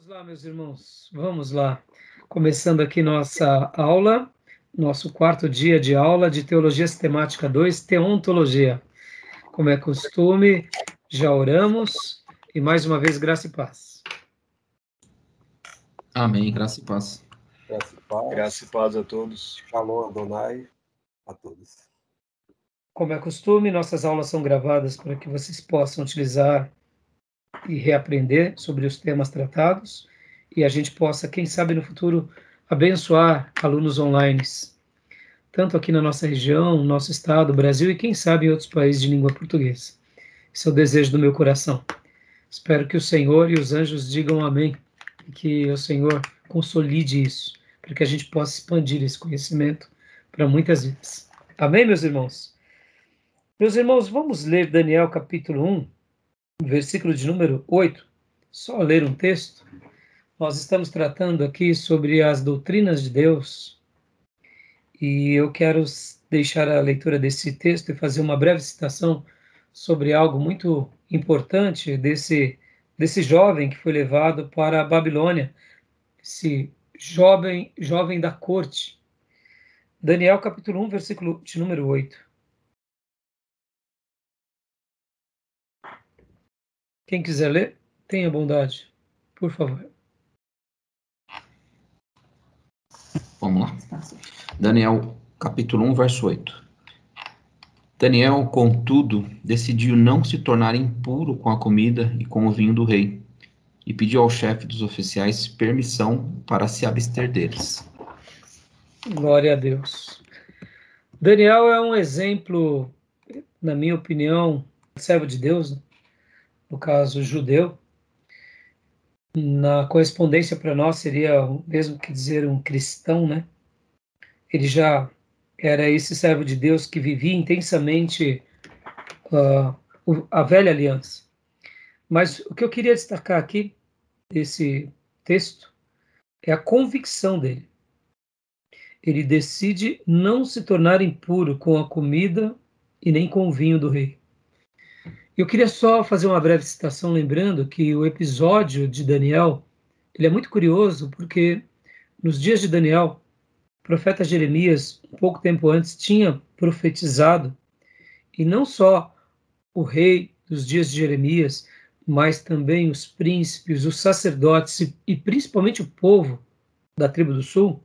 Vamos lá, meus irmãos, vamos lá. Começando aqui nossa aula, nosso quarto dia de aula de Teologia Sistemática 2, Teontologia. Como é costume, já oramos e mais uma vez, graça e paz. Amém, graça e paz. Graça e paz. Graça e paz a todos. Shalom, Adonai, a todos. Como é costume, nossas aulas são gravadas para que vocês possam utilizar e reaprender sobre os temas tratados e a gente possa, quem sabe no futuro, abençoar alunos online, tanto aqui na nossa região, nosso estado, Brasil e quem sabe em outros países de língua portuguesa. Esse é o desejo do meu coração. Espero que o Senhor e os anjos digam amém e que o Senhor consolide isso, para que a gente possa expandir esse conhecimento para muitas vidas. Amém, meus irmãos? Meus irmãos, vamos ler Daniel capítulo 1, versículo de número 8, só ler um texto. Nós estamos tratando aqui sobre as doutrinas de Deus e eu quero deixar a leitura desse texto e fazer uma breve citação sobre algo muito importante desse, desse jovem que foi levado para a Babilônia, esse jovem, jovem da corte. Daniel capítulo 1, versículo de número 8. Quem quiser ler, tenha bondade, por favor. Vamos lá. Daniel, capítulo 1, verso 8. Daniel, contudo, decidiu não se tornar impuro com a comida e com o vinho do rei, e pediu ao chefe dos oficiais permissão para se abster deles. Glória a Deus. Daniel é um exemplo, na minha opinião, servo de Deus, né? No caso judeu, na correspondência para nós seria o mesmo que dizer um cristão, né? Ele já era esse servo de Deus que vivia intensamente uh, a velha aliança. Mas o que eu queria destacar aqui desse texto é a convicção dele. Ele decide não se tornar impuro com a comida e nem com o vinho do rei. Eu queria só fazer uma breve citação, lembrando que o episódio de Daniel ele é muito curioso, porque nos dias de Daniel, o profeta Jeremias, pouco tempo antes, tinha profetizado, e não só o rei dos dias de Jeremias, mas também os príncipes, os sacerdotes e principalmente o povo da tribo do sul,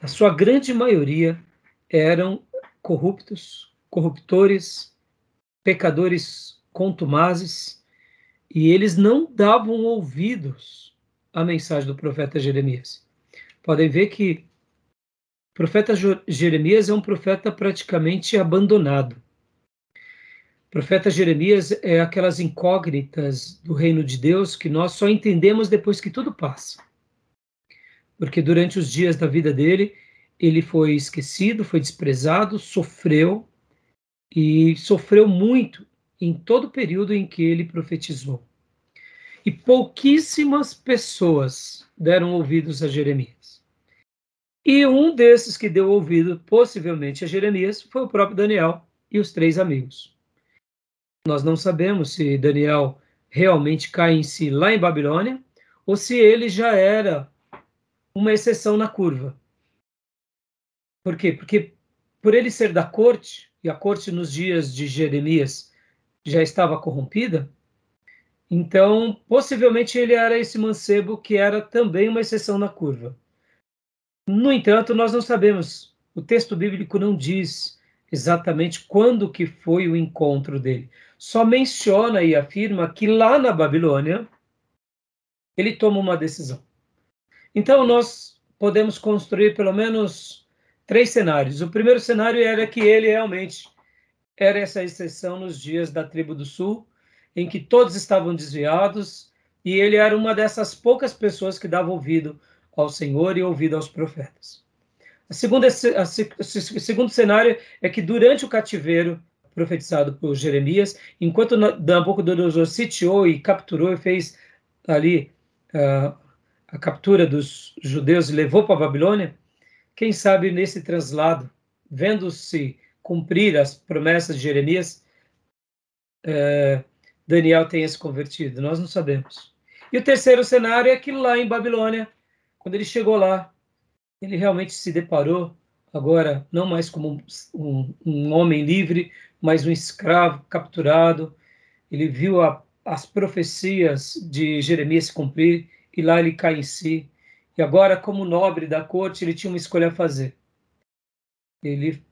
a sua grande maioria eram corruptos, corruptores, pecadores contumazes, e eles não davam ouvidos à mensagem do profeta Jeremias. Podem ver que o profeta Jeremias é um profeta praticamente abandonado. O profeta Jeremias é aquelas incógnitas do reino de Deus que nós só entendemos depois que tudo passa. Porque durante os dias da vida dele, ele foi esquecido, foi desprezado, sofreu, e sofreu muito em todo o período em que ele profetizou. E pouquíssimas pessoas deram ouvidos a Jeremias. E um desses que deu ouvido, possivelmente a Jeremias, foi o próprio Daniel e os três amigos. Nós não sabemos se Daniel realmente cai em si lá em Babilônia ou se ele já era uma exceção na curva. Por quê? Porque por ele ser da corte, e a corte nos dias de Jeremias já estava corrompida, então possivelmente ele era esse mancebo que era também uma exceção na curva. No entanto, nós não sabemos, o texto bíblico não diz exatamente quando que foi o encontro dele. Só menciona e afirma que lá na Babilônia ele toma uma decisão. Então nós podemos construir pelo menos três cenários. O primeiro cenário era que ele realmente era essa exceção nos dias da tribo do sul, em que todos estavam desviados, e ele era uma dessas poucas pessoas que dava ouvido ao Senhor e ouvido aos profetas. O segundo cenário é que durante o cativeiro profetizado por Jeremias, enquanto Nabucodonosor sitiou e capturou e fez ali uh, a captura dos judeus e levou para a Babilônia, quem sabe nesse translado, vendo-se cumprir as promessas de Jeremias, é, Daniel tenha se convertido. Nós não sabemos. E o terceiro cenário é que lá em Babilônia, quando ele chegou lá, ele realmente se deparou agora não mais como um, um homem livre, mas um escravo capturado. Ele viu a, as profecias de Jeremias se cumprir e lá ele cai em si. E agora, como nobre da corte, ele tinha uma escolha a fazer. Ele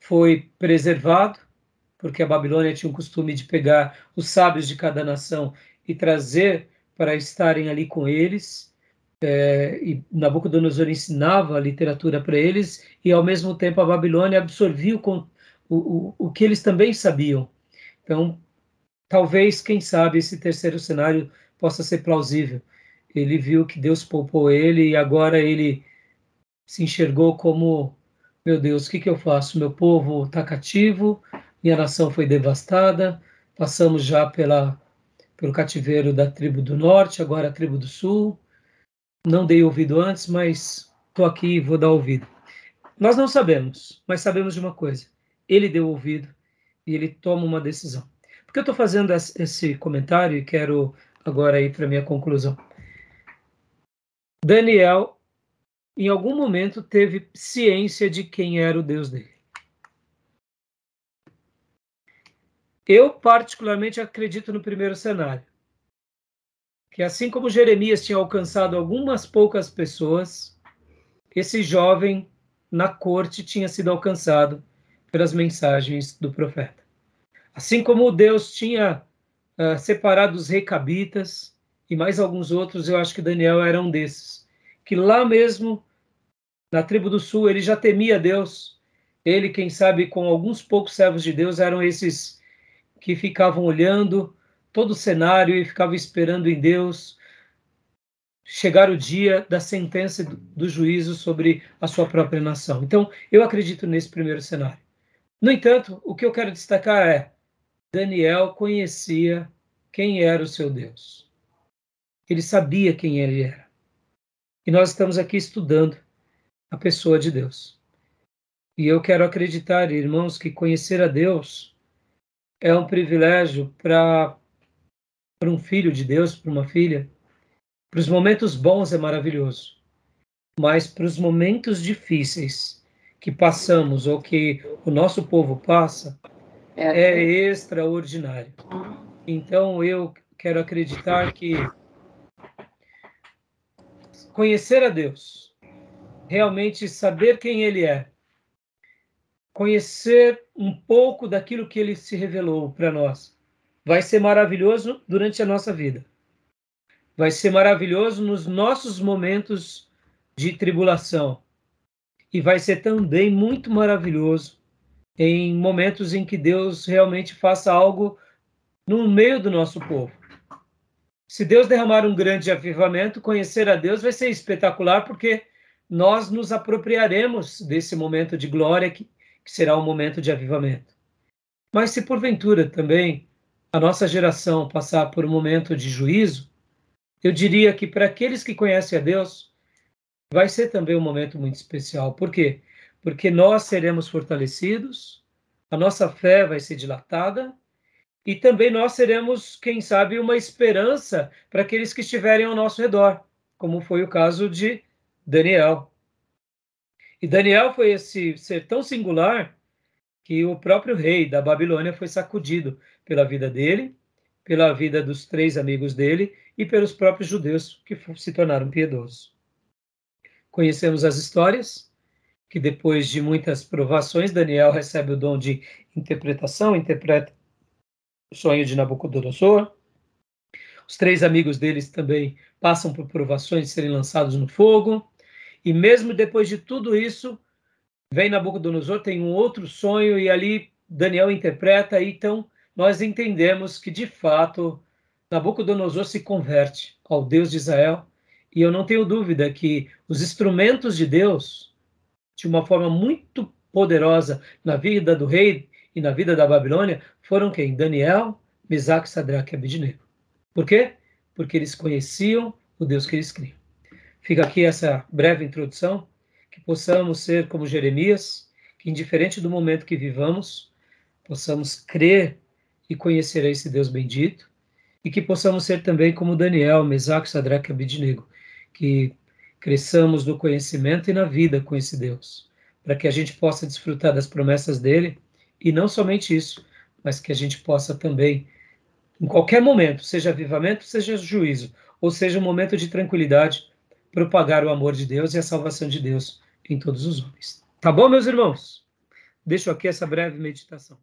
foi preservado, porque a Babilônia tinha o costume de pegar os sábios de cada nação e trazer para estarem ali com eles. É, e Nabucodonosor ensinava a literatura para eles, e ao mesmo tempo a Babilônia absorvia o, o, o que eles também sabiam. Então, talvez, quem sabe, esse terceiro cenário possa ser plausível. Ele viu que Deus poupou ele e agora ele se enxergou como: meu Deus, o que, que eu faço? Meu povo está cativo, minha nação foi devastada, passamos já pela, pelo cativeiro da tribo do norte, agora a tribo do sul. Não dei ouvido antes, mas estou aqui e vou dar ouvido. Nós não sabemos, mas sabemos de uma coisa: ele deu ouvido e ele toma uma decisão. Por que eu estou fazendo esse comentário e quero agora ir para minha conclusão? Daniel, em algum momento, teve ciência de quem era o Deus dele. Eu, particularmente, acredito no primeiro cenário. Que assim como Jeremias tinha alcançado algumas poucas pessoas, esse jovem na corte tinha sido alcançado pelas mensagens do profeta. Assim como Deus tinha uh, separado os recabitas e mais alguns outros, eu acho que Daniel era um desses, que lá mesmo na tribo do sul ele já temia Deus. Ele, quem sabe, com alguns poucos servos de Deus, eram esses que ficavam olhando todo o cenário e ficavam esperando em Deus chegar o dia da sentença do juízo sobre a sua própria nação. Então, eu acredito nesse primeiro cenário. No entanto, o que eu quero destacar é: Daniel conhecia quem era o seu Deus. Ele sabia quem ele era. E nós estamos aqui estudando a pessoa de Deus. E eu quero acreditar, irmãos, que conhecer a Deus é um privilégio para um filho de Deus, para uma filha. Para os momentos bons é maravilhoso, mas para os momentos difíceis que passamos ou que o nosso povo passa, é, é extraordinário. Então eu quero acreditar que conhecer a Deus, realmente saber quem Ele é, conhecer um pouco daquilo que ele se revelou para nós. Vai ser maravilhoso durante a nossa vida. Vai ser maravilhoso nos nossos momentos de tribulação. E vai ser também muito maravilhoso em momentos em que Deus realmente faça algo no meio do nosso povo. Se Deus derramar um grande avivamento, conhecer a Deus vai ser espetacular, porque nós nos apropriaremos desse momento de glória que, que será um momento de avivamento. Mas se porventura também a nossa geração passar por um momento de juízo, eu diria que para aqueles que conhecem a Deus, vai ser também um momento muito especial. Por quê? Porque nós seremos fortalecidos, a nossa fé vai ser dilatada e também nós seremos, quem sabe, uma esperança para aqueles que estiverem ao nosso redor, como foi o caso de Daniel. E Daniel foi esse ser tão singular que o próprio rei da Babilônia foi sacudido pela vida dele, pela vida dos três amigos dele e pelos próprios judeus que se tornaram piedosos. Conhecemos as histórias, que depois de muitas provações, Daniel recebe o dom de interpretação, interpreta o sonho de Nabucodonosor. Os três amigos deles também passam por provações de serem lançados no fogo. E mesmo depois de tudo isso, vem Nabucodonosor, tem um outro sonho, e ali Daniel interpreta, então nós entendemos que, de fato, Nabucodonosor se converte ao Deus de Israel, e eu não tenho dúvida que os instrumentos de Deus, de uma forma muito poderosa na vida do rei e na vida da Babilônia, foram quem? Daniel, Mesaque, Sadraque e Abednego. Por quê? Porque eles conheciam o Deus que eles criam. Fica aqui essa breve introdução, que possamos ser como Jeremias, que indiferente do momento que vivamos, possamos crer e conhecer a esse Deus bendito e que possamos ser também como Daniel, Mesaque, Sadraque e Abidnego, que cresçamos no conhecimento e na vida com esse Deus, para que a gente possa desfrutar das promessas dele e não somente isso, mas que a gente possa também, em qualquer momento, seja avivamento, seja juízo, ou seja um momento de tranquilidade, propagar o amor de Deus e a salvação de Deus em todos os homens. Tá bom, meus irmãos? Deixo aqui essa breve meditação.